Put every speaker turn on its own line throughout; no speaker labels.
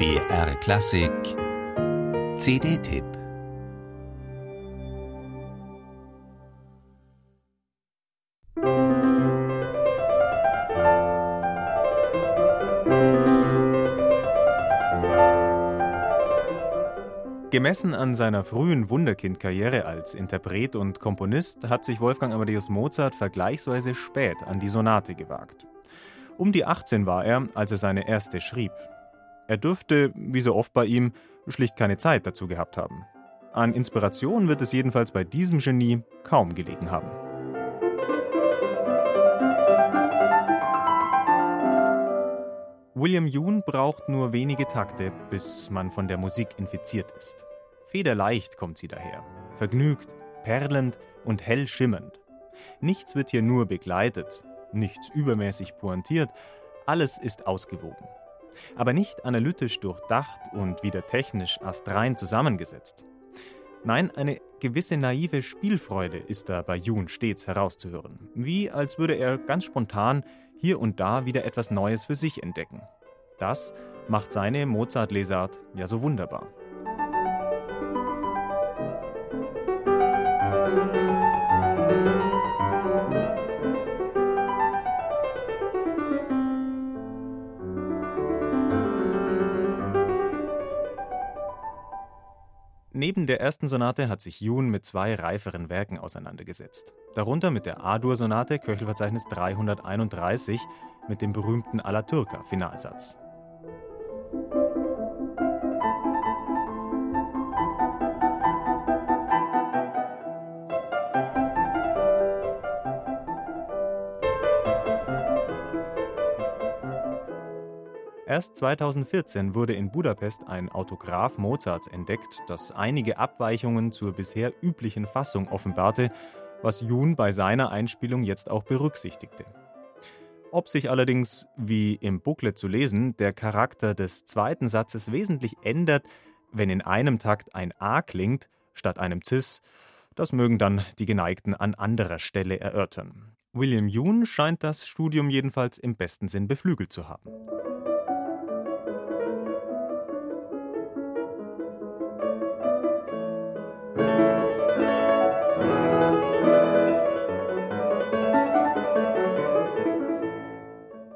BR Klassik CD-Tipp
Gemessen an seiner frühen Wunderkind-Karriere als Interpret und Komponist hat sich Wolfgang Amadeus Mozart vergleichsweise spät an die Sonate gewagt. Um die 18 war er, als er seine erste schrieb. Er dürfte, wie so oft bei ihm, schlicht keine Zeit dazu gehabt haben. An Inspiration wird es jedenfalls bei diesem Genie kaum gelegen haben. William Yoon braucht nur wenige Takte, bis man von der Musik infiziert ist. Federleicht kommt sie daher, vergnügt, perlend und hell schimmernd. Nichts wird hier nur begleitet, nichts übermäßig pointiert, alles ist ausgewogen. Aber nicht analytisch durchdacht und wieder technisch astrein zusammengesetzt. Nein, eine gewisse naive Spielfreude ist da bei Jun stets herauszuhören, wie als würde er ganz spontan hier und da wieder etwas Neues für sich entdecken. Das macht seine Mozart-Lesart ja so wunderbar. Neben der ersten Sonate hat sich Jun mit zwei reiferen Werken auseinandergesetzt. Darunter mit der A-Dur-Sonate Köchelverzeichnis 331 mit dem berühmten Alla Erst 2014 wurde in Budapest ein Autograph Mozarts entdeckt, das einige Abweichungen zur bisher üblichen Fassung offenbarte, was Jun bei seiner Einspielung jetzt auch berücksichtigte. Ob sich allerdings, wie im Booklet zu lesen, der Charakter des zweiten Satzes wesentlich ändert, wenn in einem Takt ein A klingt statt einem Cis, das mögen dann die Geneigten an anderer Stelle erörtern. William Yoon scheint das Studium jedenfalls im besten Sinn beflügelt zu haben.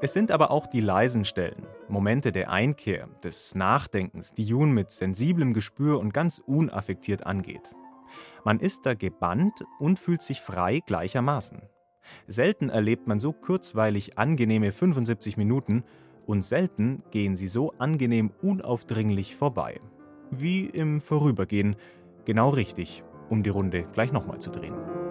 Es sind aber auch die leisen Stellen, Momente der Einkehr, des Nachdenkens, die Jun mit sensiblem Gespür und ganz unaffektiert angeht. Man ist da gebannt und fühlt sich frei gleichermaßen. Selten erlebt man so kurzweilig angenehme 75 Minuten und selten gehen sie so angenehm unaufdringlich vorbei. Wie im Vorübergehen, genau richtig, um die Runde gleich nochmal zu drehen.